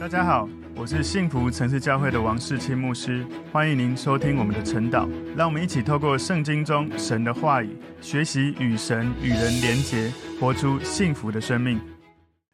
大家好，我是幸福城市教会的王世清牧师，欢迎您收听我们的晨祷。让我们一起透过圣经中神的话语，学习与神与人连结，活出幸福的生命。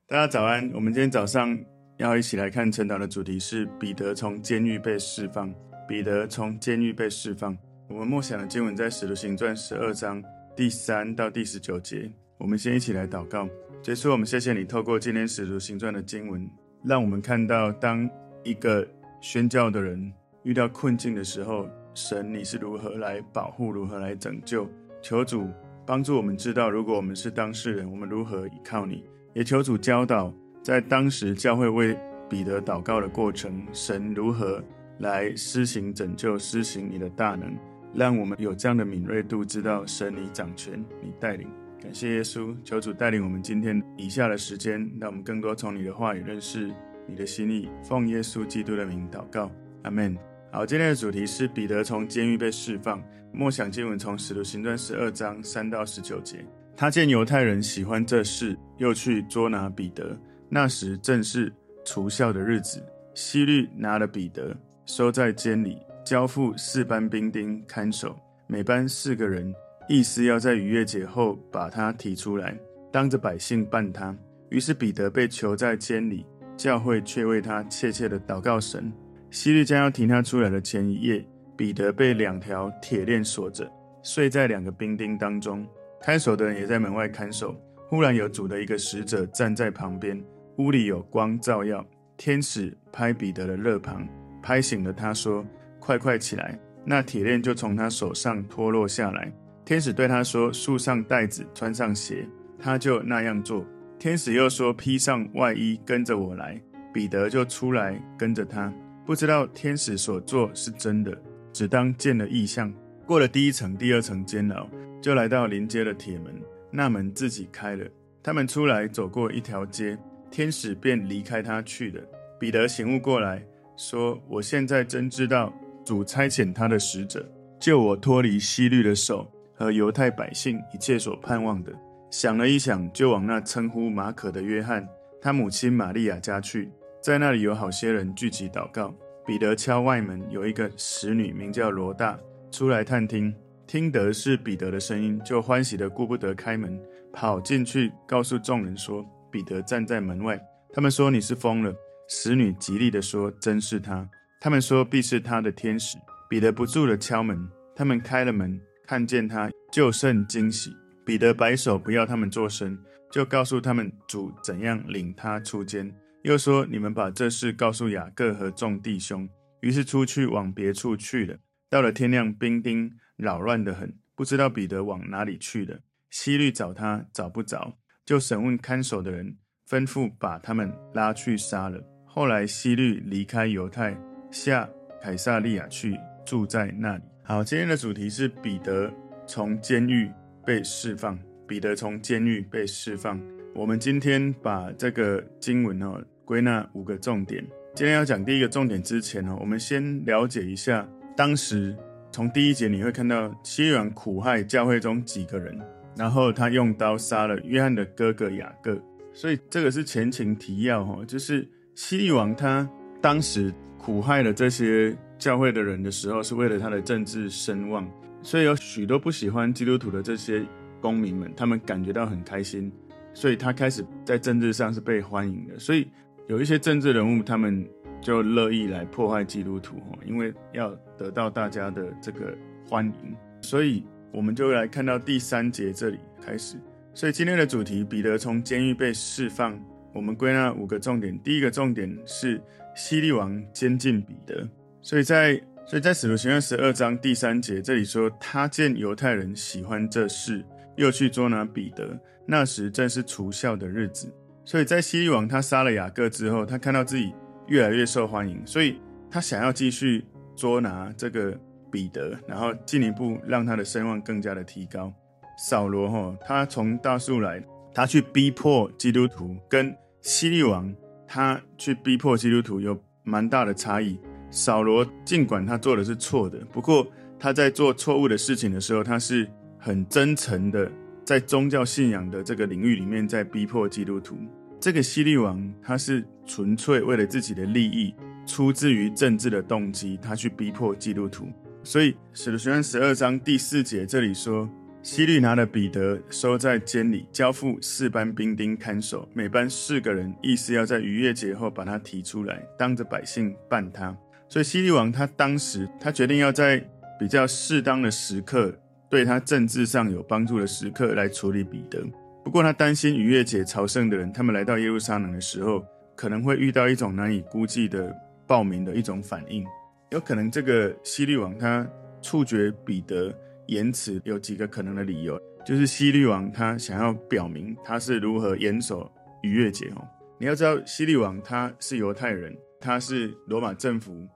大家早安，我们今天早上要一起来看晨祷的主题是彼得从监狱被释放。彼得从监狱被释放。我们默想的经文在使徒行传十二章第三到第十九节。我们先一起来祷告。结束，我们谢谢你透过今天使徒行传的经文。让我们看到，当一个宣教的人遇到困境的时候，神你是如何来保护，如何来拯救？求主帮助我们知道，如果我们是当事人，我们如何依靠你？也求主教导，在当时教会为彼得祷告的过程，神如何来施行拯救，施行你的大能，让我们有这样的敏锐度，知道神你掌权，你带领。感谢耶稣，求主带领我们今天以下的时间，让我们更多从你的话语认识你的心意。奉耶稣基督的名祷告，阿门。好，今天的主题是彼得从监狱被释放。默想经文从使徒行传十二章三到十九节。他见犹太人喜欢这事，又去捉拿彼得。那时正是除酵的日子，希律拿了彼得，收在监里，交付四班兵丁看守，每班四个人。意思要在逾越节后把他提出来，当着百姓办他。于是彼得被囚在监里，教会却为他切切的祷告神。希律将要提他出来的前一夜，彼得被两条铁链锁着，睡在两个兵丁当中，看守的人也在门外看守。忽然有主的一个使者站在旁边，屋里有光照耀，天使拍彼得的肋旁，拍醒了他，说：“快快起来！”那铁链就从他手上脱落下来。天使对他说：“束上带子，穿上鞋。”他就那样做。天使又说：“披上外衣，跟着我来。”彼得就出来跟着他。不知道天使所做是真的，只当见了异象。过了第一层、第二层监牢，就来到临街的铁门，那门自己开了。他们出来走过一条街，天使便离开他去了。彼得醒悟过来，说：“我现在真知道，主差遣他的使者，救我脱离希律的手。”和犹太百姓一切所盼望的，想了一想，就往那称呼马可的约翰，他母亲玛利亚家去，在那里有好些人聚集祷告。彼得敲外门，有一个使女名叫罗大出来探听，听得是彼得的声音，就欢喜的顾不得开门，跑进去告诉众人说：彼得站在门外。他们说你是疯了。使女极力的说：真是他。他们说必是他的天使。彼得不住的敲门，他们开了门。看见他就甚惊喜，彼得摆手不要他们作声，就告诉他们主怎样领他出监，又说你们把这事告诉雅各和众弟兄。于是出去往别处去了。到了天亮，兵丁扰乱得很，不知道彼得往哪里去了。希律找他找不着，就审问看守的人，吩咐把他们拉去杀了。后来希律离开犹太，下凯撒利亚去，住在那里。好，今天的主题是彼得从监狱被释放。彼得从监狱被释放。我们今天把这个经文哦归纳五个重点。今天要讲第一个重点之前哦，我们先了解一下当时从第一节你会看到希律王苦害教会中几个人，然后他用刀杀了约翰的哥哥雅各。所以这个是前情提要哦，就是西王他当时苦害了这些。教会的人的时候，是为了他的政治声望，所以有许多不喜欢基督徒的这些公民们，他们感觉到很开心，所以他开始在政治上是被欢迎的。所以有一些政治人物，他们就乐意来破坏基督徒，因为要得到大家的这个欢迎。所以我们就来看到第三节这里开始。所以今天的主题，彼得从监狱被释放，我们归纳五个重点。第一个重点是希利王监禁彼得。所以在所以在使徒行传十二章第三节这里说，他见犹太人喜欢这事，又去捉拿彼得。那时正是除酵的日子。所以在希利王他杀了雅各之后，他看到自己越来越受欢迎，所以他想要继续捉拿这个彼得，然后进一步让他的声望更加的提高。扫罗哈，他从大树来，他去逼迫基督徒，跟希利王他去逼迫基督徒有蛮大的差异。扫罗尽管他做的是错的，不过他在做错误的事情的时候，他是很真诚的，在宗教信仰的这个领域里面，在逼迫基督徒。这个希律王他是纯粹为了自己的利益，出自于政治的动机，他去逼迫基督徒。所以使徒行传十二章第四节这里说，希律拿了彼得收在监里，交付四班兵丁看守，每班四个人，意思要在逾越节后把他提出来，当着百姓办他。所以希律王他当时他决定要在比较适当的时刻，对他政治上有帮助的时刻来处理彼得。不过他担心逾越节朝圣的人，他们来到耶路撒冷的时候，可能会遇到一种难以估计的暴民的一种反应。有可能这个希律王他处决彼得。言辞有几个可能的理由，就是希律王他想要表明他是如何严守逾越节哦。你要知道，希律王他是犹太人，他是罗马政府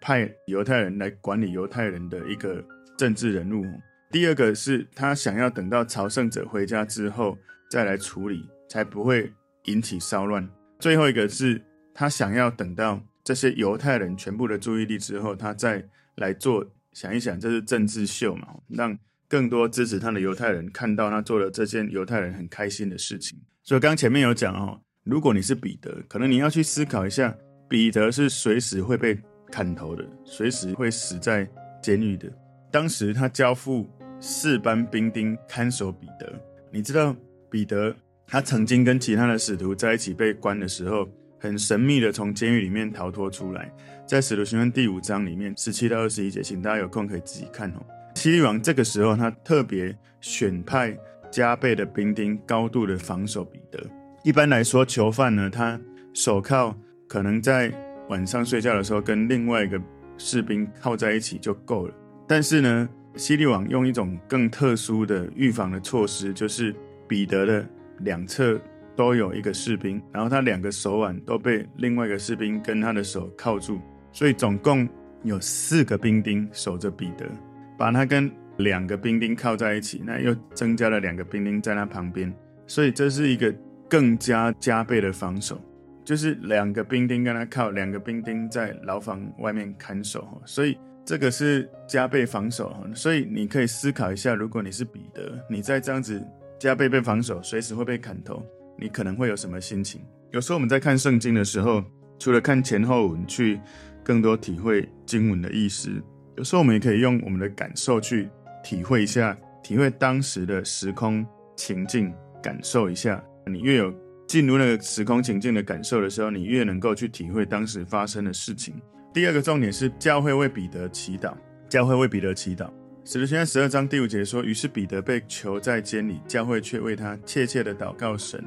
派犹太人来管理犹太人的一个政治人物。第二个是他想要等到朝圣者回家之后再来处理，才不会引起骚乱。最后一个是他想要等到这些犹太人全部的注意力之后，他再来做。想一想，这是政治秀嘛？让更多支持他的犹太人看到他做了这件犹太人很开心的事情。所以刚前面有讲哦，如果你是彼得，可能你要去思考一下，彼得是随时会被砍头的，随时会死在监狱的。当时他交付四班兵丁看守彼得。你知道彼得他曾经跟其他的使徒在一起被关的时候，很神秘的从监狱里面逃脱出来。在使徒行传第五章里面，十七到二十一节，请大家有空可以自己看哦。希律王这个时候，他特别选派加倍的兵丁，高度的防守彼得。一般来说，囚犯呢，他手铐可能在晚上睡觉的时候跟另外一个士兵靠在一起就够了。但是呢，希律王用一种更特殊的预防的措施，就是彼得的两侧都有一个士兵，然后他两个手腕都被另外一个士兵跟他的手铐住。所以总共有四个兵丁守着彼得，把他跟两个兵丁靠在一起，那又增加了两个兵丁在他旁边，所以这是一个更加加倍的防守，就是两个兵丁跟他靠，两个兵丁在牢房外面看守，所以这个是加倍防守。所以你可以思考一下，如果你是彼得，你在这样子加倍被防守，随时会被砍头，你可能会有什么心情？有时候我们在看圣经的时候，除了看前后文去。更多体会经文的意思，有时候我们也可以用我们的感受去体会一下，体会当时的时空情境，感受一下。你越有进入那个时空情境的感受的时候，你越能够去体会当时发生的事情。第二个重点是教会为彼得祈祷，教会为彼得祈祷。使徒行传十二章第五节说：“于是彼得被囚在监里，教会却为他切切的祷告神。”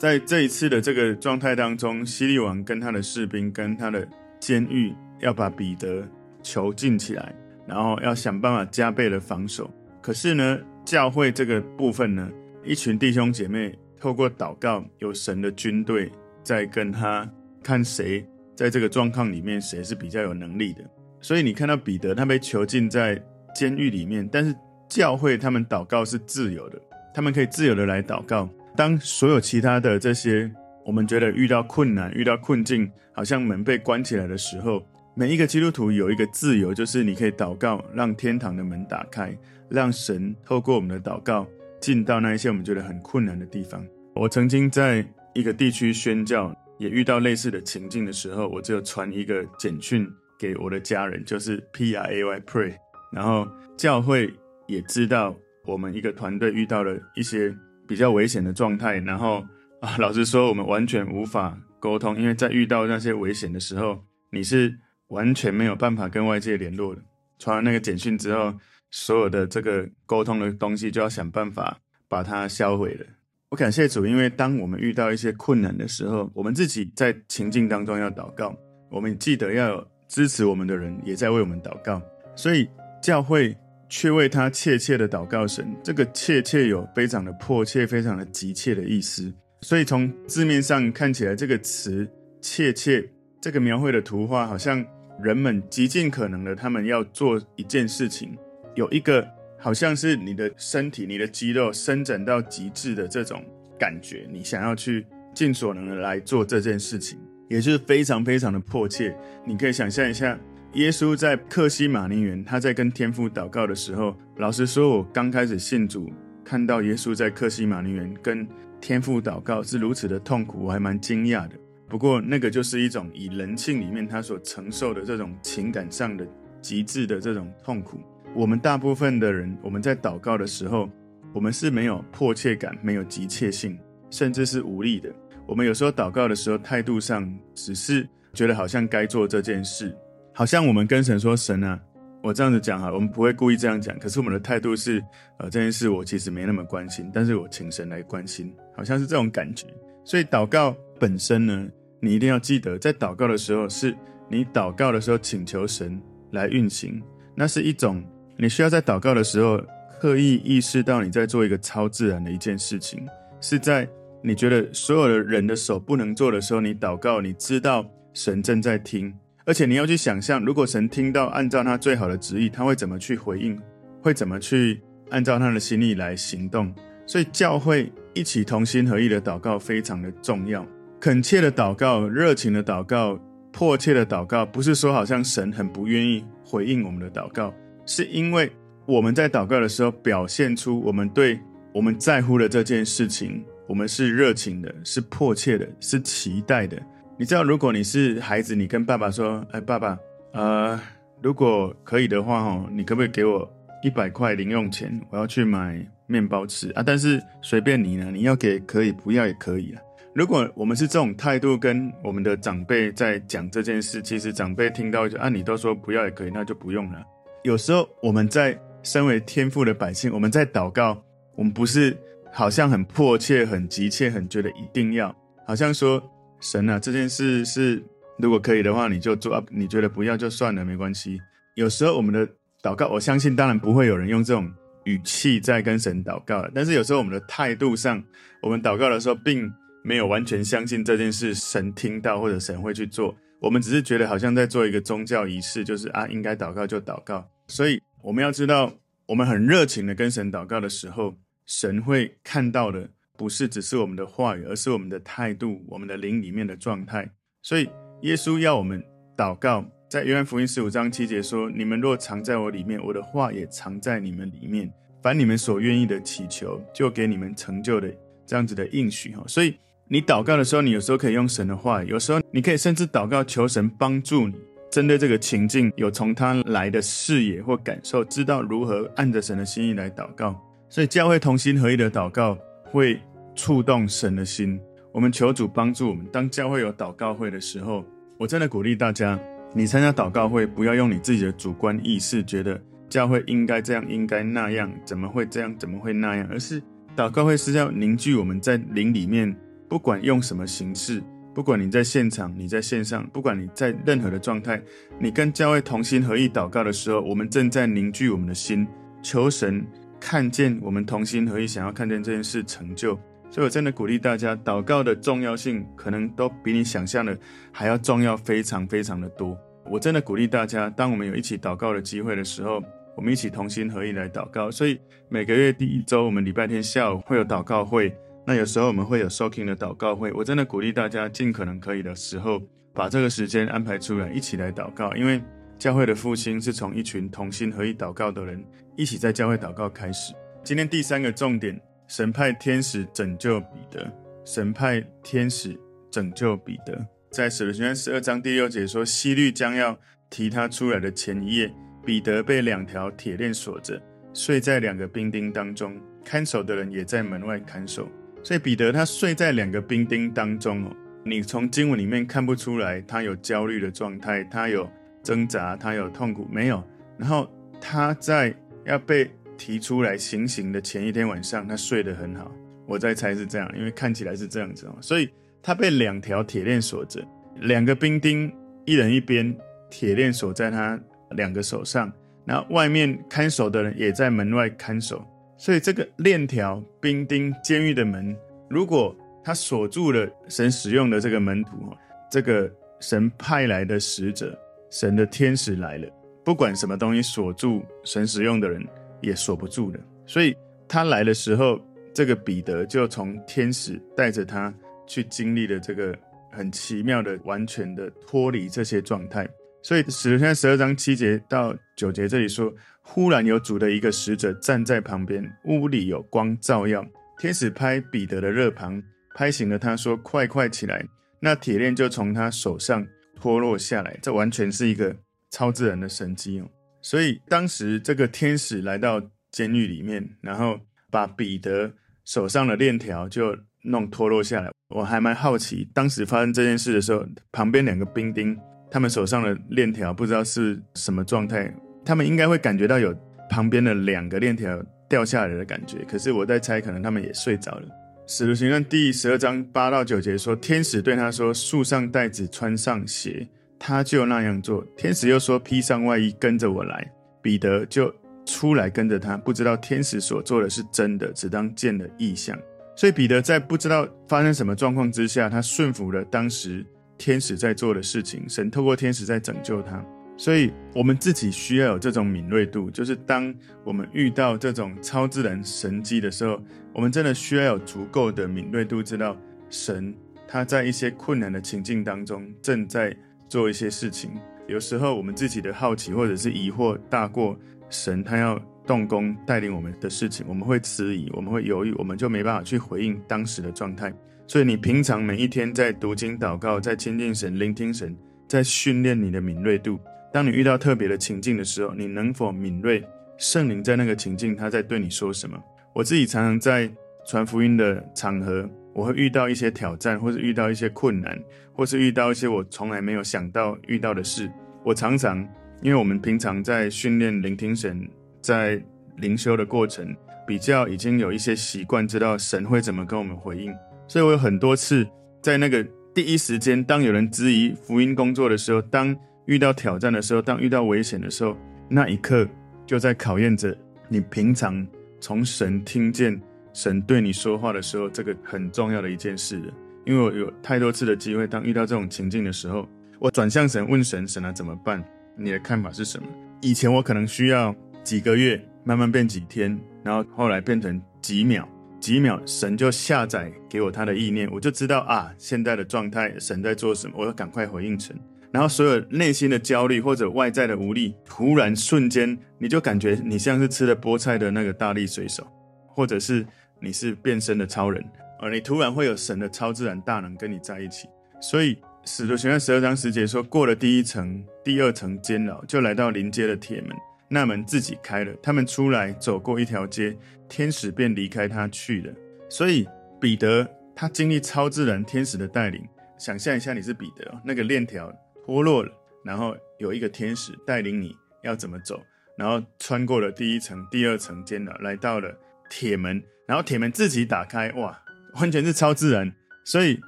在这一次的这个状态当中，希律王跟他的士兵跟他的。监狱要把彼得囚禁起来，然后要想办法加倍的防守。可是呢，教会这个部分呢，一群弟兄姐妹透过祷告，有神的军队在跟他看谁在这个状况里面谁是比较有能力的。所以你看到彼得他被囚禁在监狱里面，但是教会他们祷告是自由的，他们可以自由的来祷告。当所有其他的这些。我们觉得遇到困难、遇到困境，好像门被关起来的时候，每一个基督徒有一个自由，就是你可以祷告，让天堂的门打开，让神透过我们的祷告进到那一些我们觉得很困难的地方。我曾经在一个地区宣教，也遇到类似的情境的时候，我就传一个简讯给我的家人，就是 P R A Y Pray，然后教会也知道我们一个团队遇到了一些比较危险的状态，然后。啊，老实说，我们完全无法沟通，因为在遇到那些危险的时候，你是完全没有办法跟外界联络的。传完那个简讯之后，所有的这个沟通的东西就要想办法把它销毁了。我感谢主，因为当我们遇到一些困难的时候，我们自己在情境当中要祷告，我们记得要支持我们的人也在为我们祷告，所以教会却为他切切的祷告神。这个切切有非常的迫切、非常的急切的意思。所以从字面上看起来，这个词“切切”这个描绘的图画，好像人们极尽可能的，他们要做一件事情，有一个好像是你的身体、你的肌肉伸展到极致的这种感觉，你想要去尽所能的来做这件事情，也就是非常非常的迫切。你可以想象一下，耶稣在克西马尼园，他在跟天父祷告的时候，老实说，我刚开始信主，看到耶稣在克西马尼园跟天父祷告是如此的痛苦，我还蛮惊讶的。不过那个就是一种以人性里面他所承受的这种情感上的极致的这种痛苦。我们大部分的人，我们在祷告的时候，我们是没有迫切感，没有急切性，甚至是无力的。我们有时候祷告的时候，态度上只是觉得好像该做这件事，好像我们跟神说：“神啊，我这样子讲哈，我们不会故意这样讲。可是我们的态度是，呃，这件事我其实没那么关心，但是我请神来关心，好像是这种感觉。所以祷告本身呢，你一定要记得，在祷告的时候，是你祷告的时候请求神来运行，那是一种你需要在祷告的时候刻意意识到你在做一个超自然的一件事情，是在。你觉得所有的人的手不能做的时候，你祷告，你知道神正在听，而且你要去想象，如果神听到，按照他最好的旨意，他会怎么去回应，会怎么去按照他的心意来行动。所以教会一起同心合意的祷告非常的重要，恳切的祷告，热情的祷告，迫切的祷告，不是说好像神很不愿意回应我们的祷告，是因为我们在祷告的时候表现出我们对我们在乎的这件事情。我们是热情的，是迫切的，是期待的。你知道，如果你是孩子，你跟爸爸说：“哎，爸爸，呃，如果可以的话，哦，你可不可以给我一百块零用钱？我要去买面包吃啊！但是随便你呢，你要给可以，不要也可以啊。如果我们是这种态度跟我们的长辈在讲这件事，其实长辈听到就啊，你都说不要也可以，那就不用了。有时候我们在身为天父的百姓，我们在祷告，我们不是。好像很迫切、很急切、很觉得一定要，好像说神啊，这件事是如果可以的话，你就做啊；你觉得不要就算了，没关系。有时候我们的祷告，我相信当然不会有人用这种语气在跟神祷告了。但是有时候我们的态度上，我们祷告的时候，并没有完全相信这件事神听到或者神会去做。我们只是觉得好像在做一个宗教仪式，就是啊，应该祷告就祷告。所以我们要知道，我们很热情的跟神祷告的时候。神会看到的不是只是我们的话语，而是我们的态度、我们的灵里面的状态。所以耶稣要我们祷告，在约翰福音十五章七节说：“你们若藏在我里面，我的话也藏在你们里面。凡你们所愿意的祈求，就给你们成就的这样子的应许。”哈，所以你祷告的时候，你有时候可以用神的话语，有时候你可以甚至祷告求神帮助你，针对这个情境有从他来的视野或感受，知道如何按着神的心意来祷告。所以教会同心合一的祷告会触动神的心。我们求主帮助我们。当教会有祷告会的时候，我真的鼓励大家，你参加祷告会不要用你自己的主观意识，觉得教会应该这样，应该那样，怎么会这样，怎么会那样，而是祷告会是要凝聚我们在灵里面，不管用什么形式，不管你在现场，你在线上，不管你在任何的状态，你跟教会同心合意祷告的时候，我们正在凝聚我们的心，求神。看见我们同心合意，想要看见这件事成就，所以我真的鼓励大家，祷告的重要性可能都比你想象的还要重要，非常非常的多。我真的鼓励大家，当我们有一起祷告的机会的时候，我们一起同心合意来祷告。所以每个月第一周，我们礼拜天下午会有祷告会，那有时候我们会有 soaking 的祷告会。我真的鼓励大家，尽可能可以的时候，把这个时间安排出来，一起来祷告，因为。教会的复兴是从一群同心合意祷告的人一起在教会祷告开始。今天第三个重点，神派天使拯救彼得。神派天使拯救彼得，在使徒行传十二章第六节说，西律将要提他出来的前一夜，彼得被两条铁链锁着，睡在两个兵丁当中，看守的人也在门外看守。所以彼得他睡在两个兵丁当中哦，你从经文里面看不出来他有焦虑的状态，他有。挣扎，他有痛苦没有？然后他在要被提出来行刑的前一天晚上，他睡得很好。我在猜是这样，因为看起来是这样子哦。所以他被两条铁链锁着，两个兵丁一人一边，铁链锁在他两个手上。然后外面看守的人也在门外看守。所以这个链条、兵丁、监狱的门，如果他锁住了神使用的这个门徒，这个神派来的使者。神的天使来了，不管什么东西锁住神使用的人，也锁不住的。所以他来的时候，这个彼得就从天使带着他去经历了这个很奇妙的、完全的脱离这些状态。所以使徒行传十二章七节到九节这里说：忽然有主的一个使者站在旁边，屋里有光照耀，天使拍彼得的肋旁，拍醒了他，说：“快快起来！”那铁链就从他手上脱落下来。这完全是一个超自然的神迹哦。所以当时这个天使来到监狱里面，然后把彼得手上的链条就弄脱落下来。我还蛮好奇，当时发生这件事的时候，旁边两个兵丁，他们手上的链条不知道是什么状态，他们应该会感觉到有旁边的两个链条掉下来的感觉。可是我在猜，可能他们也睡着了。使徒行传第十二章八到九节说，天使对他说：“束上带子，穿上鞋。”他就那样做。天使又说：“披上外衣，跟着我来。”彼得就出来跟着他，不知道天使所做的是真的，只当见了异象。所以彼得在不知道发生什么状况之下，他顺服了当时天使在做的事情。神透过天使在拯救他。所以我们自己需要有这种敏锐度，就是当我们遇到这种超自然神迹的时候，我们真的需要有足够的敏锐度，知道神他在一些困难的情境当中正在做一些事情。有时候我们自己的好奇或者是疑惑大过神他要动工带领我们的事情，我们会迟疑，我们会犹豫，我们就没办法去回应当时的状态。所以你平常每一天在读经祷告，在亲近神、聆听神，在训练你的敏锐度。当你遇到特别的情境的时候，你能否敏锐？圣灵在那个情境，他在对你说什么？我自己常常在传福音的场合，我会遇到一些挑战，或是遇到一些困难，或是遇到一些我从来没有想到遇到的事。我常常，因为我们平常在训练聆听神，在灵修的过程，比较已经有一些习惯，知道神会怎么跟我们回应。所以我有很多次在那个第一时间，当有人质疑福音工作的时候，当遇到挑战的时候，当遇到危险的时候，那一刻就在考验着你平常从神听见神对你说话的时候，这个很重要的一件事。因为我有太多次的机会，当遇到这种情境的时候，我转向神问神：神啊，怎么办？你的看法是什么？以前我可能需要几个月，慢慢变几天，然后后来变成几秒，几秒，神就下载给我他的意念，我就知道啊，现在的状态，神在做什么，我要赶快回应神。然后，所有内心的焦虑或者外在的无力，突然瞬间，你就感觉你像是吃了菠菜的那个大力水手，或者是你是变身的超人，而你突然会有神的超自然大能跟你在一起。所以，使徒行传十二章十节说，过了第一层、第二层监牢，就来到临街的铁门，那门自己开了，他们出来走过一条街，天使便离开他去了。所以，彼得他经历超自然天使的带领，想象一下你是彼得，那个链条。脱落了，然后有一个天使带领你要怎么走，然后穿过了第一层、第二层监牢，来到了铁门，然后铁门自己打开，哇，完全是超自然，所以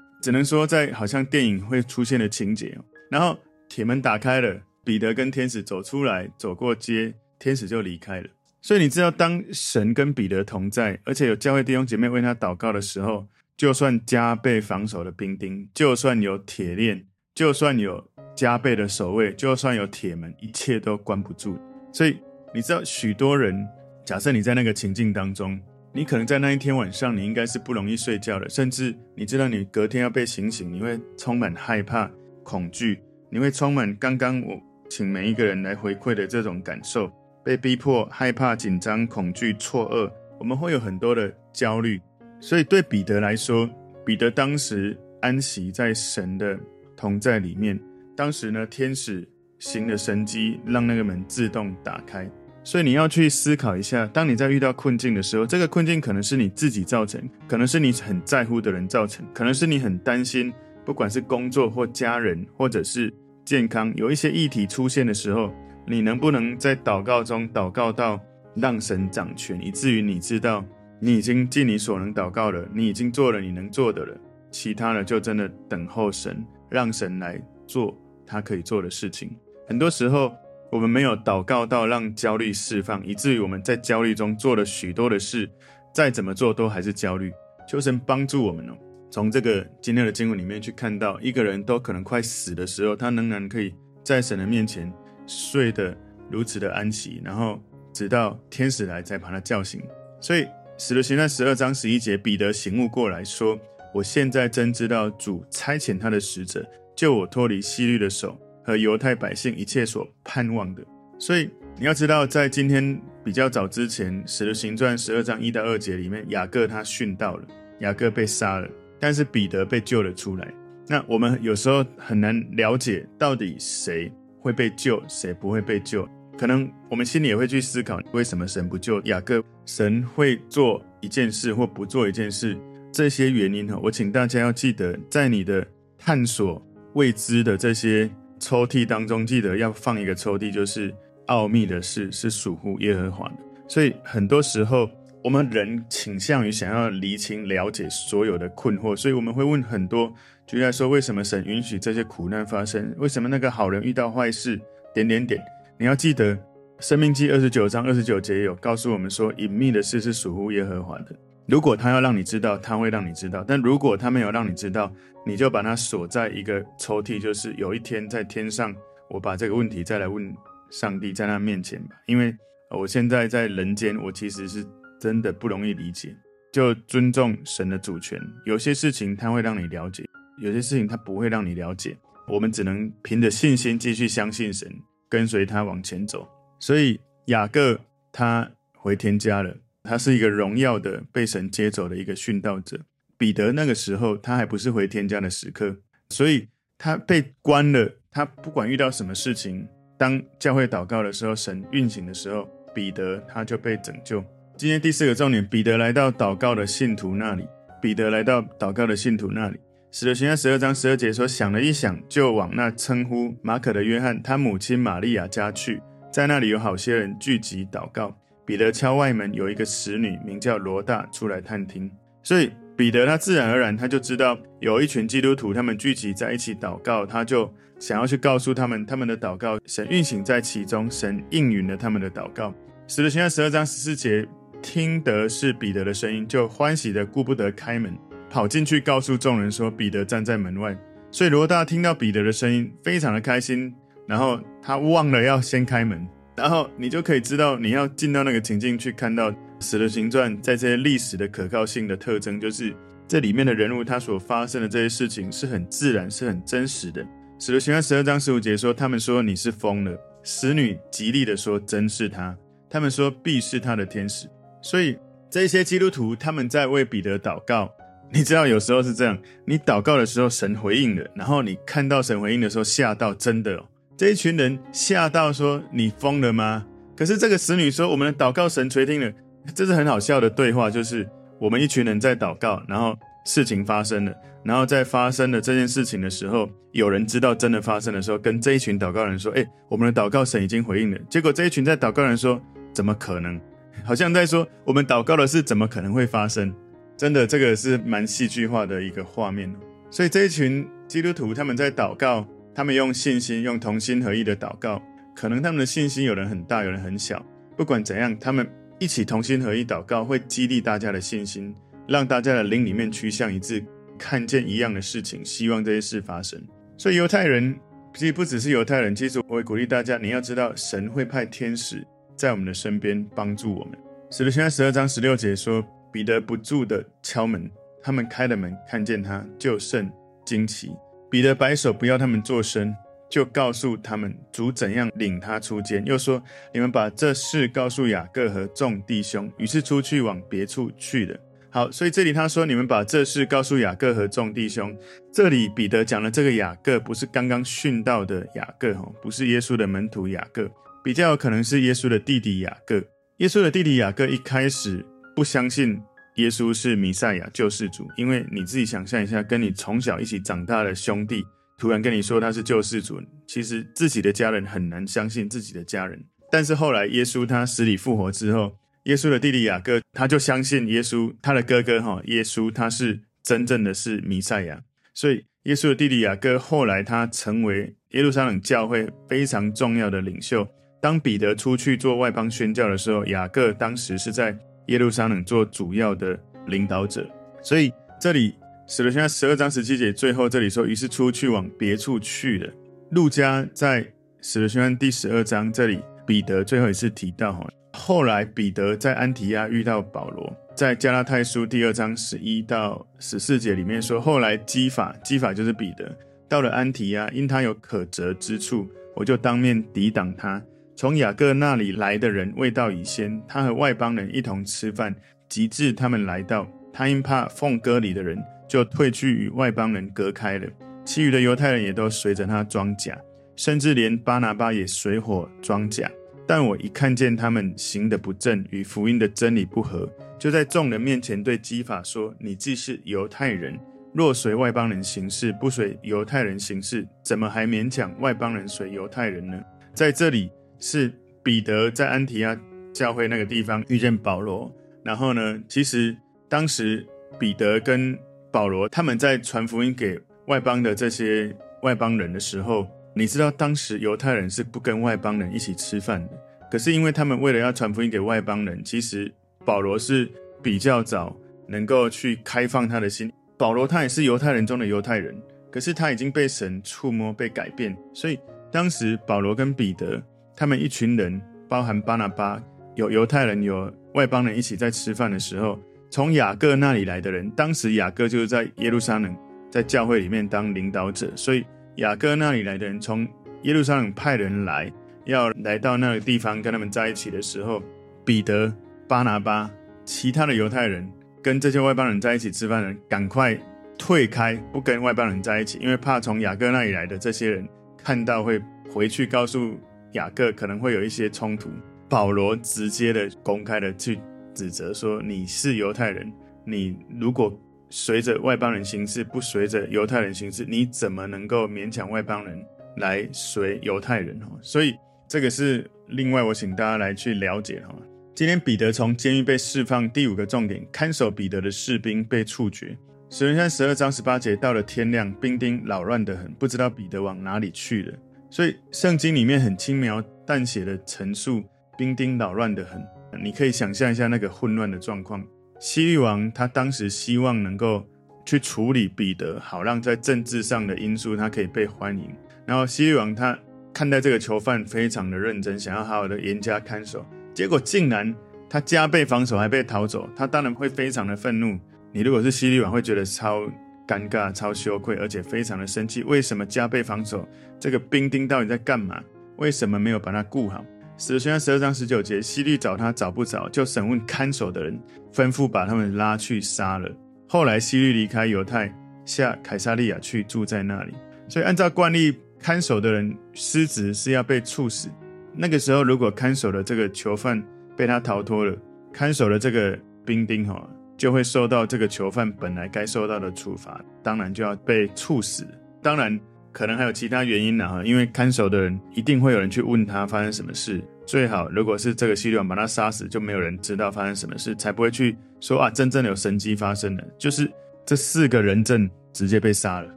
只能说在好像电影会出现的情节。然后铁门打开了，彼得跟天使走出来，走过街，天使就离开了。所以你知道，当神跟彼得同在，而且有教会弟兄姐妹为他祷告的时候，就算加倍防守的兵丁，就算有铁链，就算有。加倍的守卫，就算有铁门，一切都关不住。所以你知道，许多人，假设你在那个情境当中，你可能在那一天晚上，你应该是不容易睡觉的，甚至你知道你隔天要被醒醒，你会充满害怕、恐惧，你会充满刚刚我请每一个人来回馈的这种感受，被逼迫、害怕、紧张、恐惧、错愕，我们会有很多的焦虑。所以对彼得来说，彼得当时安息在神的同在里面。当时呢，天使行的神迹，让那个门自动打开。所以你要去思考一下，当你在遇到困境的时候，这个困境可能是你自己造成，可能是你很在乎的人造成，可能是你很担心，不管是工作或家人，或者是健康，有一些议题出现的时候，你能不能在祷告中祷告到让神掌权，以至于你知道你已经尽你所能祷告了，你已经做了你能做的了，其他的就真的等候神，让神来做。他可以做的事情，很多时候我们没有祷告到让焦虑释放，以至于我们在焦虑中做了许多的事，再怎么做都还是焦虑。求神帮助我们哦。从这个今天的经文里面去看到，一个人都可能快死的时候，他仍然可以在神的面前睡得如此的安息，然后直到天使来再把他叫醒。所以使徒行传十二章十一节，彼得醒悟过来说：“我现在真知道主差遣他的使者。”救我脱离西律的手和犹太百姓一切所盼望的。所以你要知道，在今天比较早之前，《使徒行传》十二章一到二节里面，雅各他殉道了，雅各被杀了，但是彼得被救了出来。那我们有时候很难了解到底谁会被救，谁不会被救。可能我们心里也会去思考，为什么神不救雅各？神会做一件事或不做一件事，这些原因哈，我请大家要记得，在你的探索未知的这些抽屉当中，记得要放一个抽屉，就是奥秘的事是属乎耶和华的。所以很多时候，我们人倾向于想要厘清、了解所有的困惑，所以我们会问很多，举例来说，为什么神允许这些苦难发生？为什么那个好人遇到坏事？点点点。你要记得，《生命记》二十九章二十九节有告诉我们说，隐秘的事是属乎耶和华的。如果他要让你知道，他会让你知道；但如果他没有让你知道，你就把它锁在一个抽屉，就是有一天在天上，我把这个问题再来问上帝，在他面前吧。因为我现在在人间，我其实是真的不容易理解。就尊重神的主权，有些事情他会让你了解，有些事情他不会让你了解。我们只能凭着信心继续相信神。跟随他往前走，所以雅各他回天家了，他是一个荣耀的被神接走的一个殉道者。彼得那个时候他还不是回天家的时刻，所以他被关了。他不管遇到什么事情，当教会祷告的时候，神运行的时候，彼得他就被拯救。今天第四个重点，彼得来到祷告的信徒那里。彼得来到祷告的信徒那里。使徒行传十二章十二节说：“想了一想，就往那称呼马可的约翰，他母亲玛利亚家去，在那里有好些人聚集祷告。彼得敲外门，有一个使女名叫罗大出来探听。所以彼得他自然而然他就知道有一群基督徒，他们聚集在一起祷告，他就想要去告诉他们，他们的祷告神运行在其中，神应允了他们的祷告。使徒行传十二章十四节，听得是彼得的声音，就欢喜的顾不得开门。”跑进去告诉众人说：“彼得站在门外。”所以罗大听到彼得的声音，非常的开心。然后他忘了要先开门。然后你就可以知道，你要进到那个情境去看到《使徒行传》在这些历史的可靠性的特征，就是这里面的人物他所发生的这些事情是很自然、是很真实的。《使徒行传》十二章十五节说：“他们说你是疯了。”使女极力的说：“真是他。”他们说：“必是他的天使。”所以这些基督徒他们在为彼得祷告。你知道有时候是这样，你祷告的时候神回应了，然后你看到神回应的时候吓到，真的哦，这一群人吓到说，你疯了吗？可是这个使女说，我们的祷告神垂听了，这是很好笑的对话，就是我们一群人在祷告，然后事情发生了，然后在发生了这件事情的时候，有人知道真的发生的时候，跟这一群祷告人说，诶，我们的祷告神已经回应了，结果这一群在祷告人说，怎么可能？好像在说我们祷告的事怎么可能会发生？真的，这个是蛮戏剧化的一个画面。所以这一群基督徒他们在祷告，他们用信心、用同心合意的祷告。可能他们的信心有人很大，有人很小。不管怎样，他们一起同心合意祷告，会激励大家的信心，让大家的灵里面趋向一致，看见一样的事情，希望这些事发生。所以犹太人其实不只是犹太人，其实我会鼓励大家，你要知道，神会派天使在我们的身边帮助我们。使徒行传十二章十六节说。彼得不住的敲门，他们开了门，看见他就甚惊奇。彼得摆手不要他们作声，就告诉他们主怎样领他出监，又说：你们把这事告诉雅各和众弟兄。于是出去往别处去了。好，所以这里他说：你们把这事告诉雅各和众弟兄。这里彼得讲的这个雅各，不是刚刚殉道的雅各，哈不是耶稣的门徒雅各，比较有可能是耶稣的弟弟雅各。耶稣的弟弟雅各一开始。不相信耶稣是弥赛亚救世主，因为你自己想象一下，跟你从小一起长大的兄弟突然跟你说他是救世主，其实自己的家人很难相信自己的家人。但是后来耶稣他死里复活之后，耶稣的弟弟雅各他就相信耶稣，他的哥哥哈耶稣他是真正的是弥赛亚，所以耶稣的弟弟雅各后来他成为耶路撒冷教会非常重要的领袖。当彼得出去做外邦宣教的时候，雅各当时是在。耶路撒冷做主要的领导者，所以这里使徒行传十二章十七节最后这里说，于是出去往别处去了。路加在使徒行传第十二章这里，彼得最后一次提到哈，后来彼得在安提亚遇到保罗，在加拉太书第二章十一到十四节里面说，后来基法，基法就是彼得，到了安提亚，因他有可责之处，我就当面抵挡他。从雅各那里来的人未到已先，他和外邦人一同吃饭，及至他们来到，他因怕奉割礼的人，就退去与外邦人隔开了。其余的犹太人也都随着他装甲，甚至连巴拿巴也随伙装甲。但我一看见他们行得不正，与福音的真理不合，就在众人面前对基法说：“你既是犹太人，若随外邦人行事，不随犹太人行事，怎么还勉强外邦人随犹太人呢？”在这里是彼得在安提亚教会那个地方遇见保罗，然后呢，其实当时彼得跟保罗他们在传福音给外邦的这些外邦人的时候，你知道当时犹太人是不跟外邦人一起吃饭的。可是因为他们为了要传福音给外邦人，其实保罗是比较早能够去开放他的心。保罗他也是犹太人中的犹太人，可是他已经被神触摸、被改变。所以当时保罗跟彼得他们一群人，包含巴拿巴，有犹太人有外邦人一起在吃饭的时候，从雅各那里来的人，当时雅各就是在耶路撒冷。在教会里面当领导者，所以雅各那里来的人从耶路撒冷派人来，要来到那个地方跟他们在一起的时候，彼得、巴拿巴、其他的犹太人跟这些外邦人在一起吃饭的人，赶快退开，不跟外邦人在一起，因为怕从雅各那里来的这些人看到会回去告诉雅各，可能会有一些冲突。保罗直接的、公开的去指责说：“你是犹太人，你如果……”随着外邦人行事，不随着犹太人行事，你怎么能够勉强外邦人来随犹太人？哦所以这个是另外我请大家来去了解哈。今天彼得从监狱被释放，第五个重点，看守彼得的士兵被处决。使徒行十二章十八节，到了天亮，兵丁扰乱得很，不知道彼得往哪里去了。所以圣经里面很轻描淡写的陈述，兵丁扰乱得很，你可以想象一下那个混乱的状况。西律王他当时希望能够去处理彼得，好让在政治上的因素他可以被欢迎。然后西律王他看待这个囚犯非常的认真，想要好好的严加看守。结果竟然他加倍防守还被逃走，他当然会非常的愤怒。你如果是西律王，会觉得超尴尬、超羞愧，而且非常的生气。为什么加倍防守？这个兵丁到底在干嘛？为什么没有把他顾好？使徒行传十二章十九节，希律找他找不着，就审问看守的人，吩咐把他们拉去杀了。后来希律离开犹太，下凯撒利亚去住在那里。所以按照惯例，看守的人失职是要被处死。那个时候，如果看守的这个囚犯被他逃脱了，看守的这个兵丁哈就会受到这个囚犯本来该受到的处罚，当然就要被处死。当然。可能还有其他原因呢，哈，因为看守的人一定会有人去问他发生什么事。最好如果是这个希律王把他杀死，就没有人知道发生什么事，才不会去说啊，真正的有神迹发生了。就是这四个人证直接被杀了。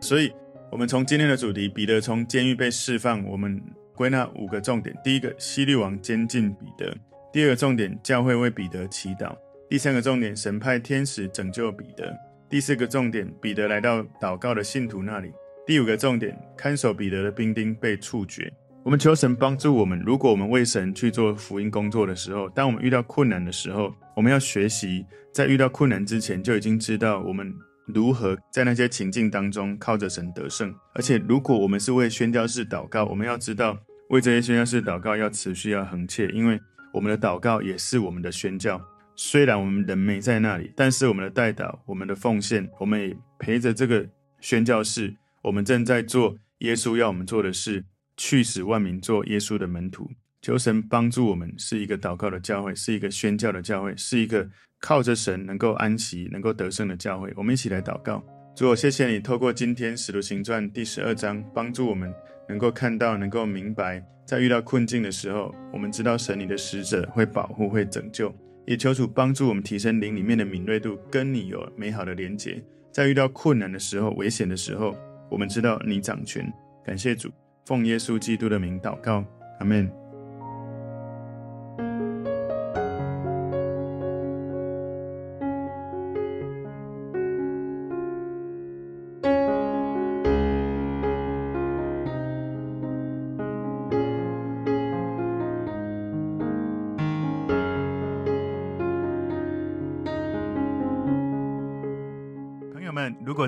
所以，我们从今天的主题，彼得从监狱被释放，我们归纳五个重点：第一个，希律王监禁彼得；第二个重点，教会为彼得祈祷；第三个重点，神派天使拯救彼得；第四个重点，彼得来到祷告的信徒那里。第五个重点，看守彼得的兵丁被处决。我们求神帮助我们。如果我们为神去做福音工作的时候，当我们遇到困难的时候，我们要学习在遇到困难之前就已经知道我们如何在那些情境当中靠着神得胜。而且，如果我们是为宣教士祷告，我们要知道为这些宣教士祷告要持续要恒切，因为我们的祷告也是我们的宣教。虽然我们人没在那里，但是我们的代祷、我们的奉献，我们也陪着这个宣教士。我们正在做耶稣要我们做的事，去使万民做耶稣的门徒。求神帮助我们，是一个祷告的教会，是一个宣教的教会，是一个靠着神能够安息、能够得胜的教会。我们一起来祷告。主，我谢谢你透过今天使徒行传第十二章，帮助我们能够看到、能够明白，在遇到困境的时候，我们知道神你的使者会保护、会拯救。也求主帮助我们提升灵里面的敏锐度，跟你有美好的连结。在遇到困难的时候、危险的时候。我们知道你掌权，感谢主，奉耶稣基督的名祷告，阿门。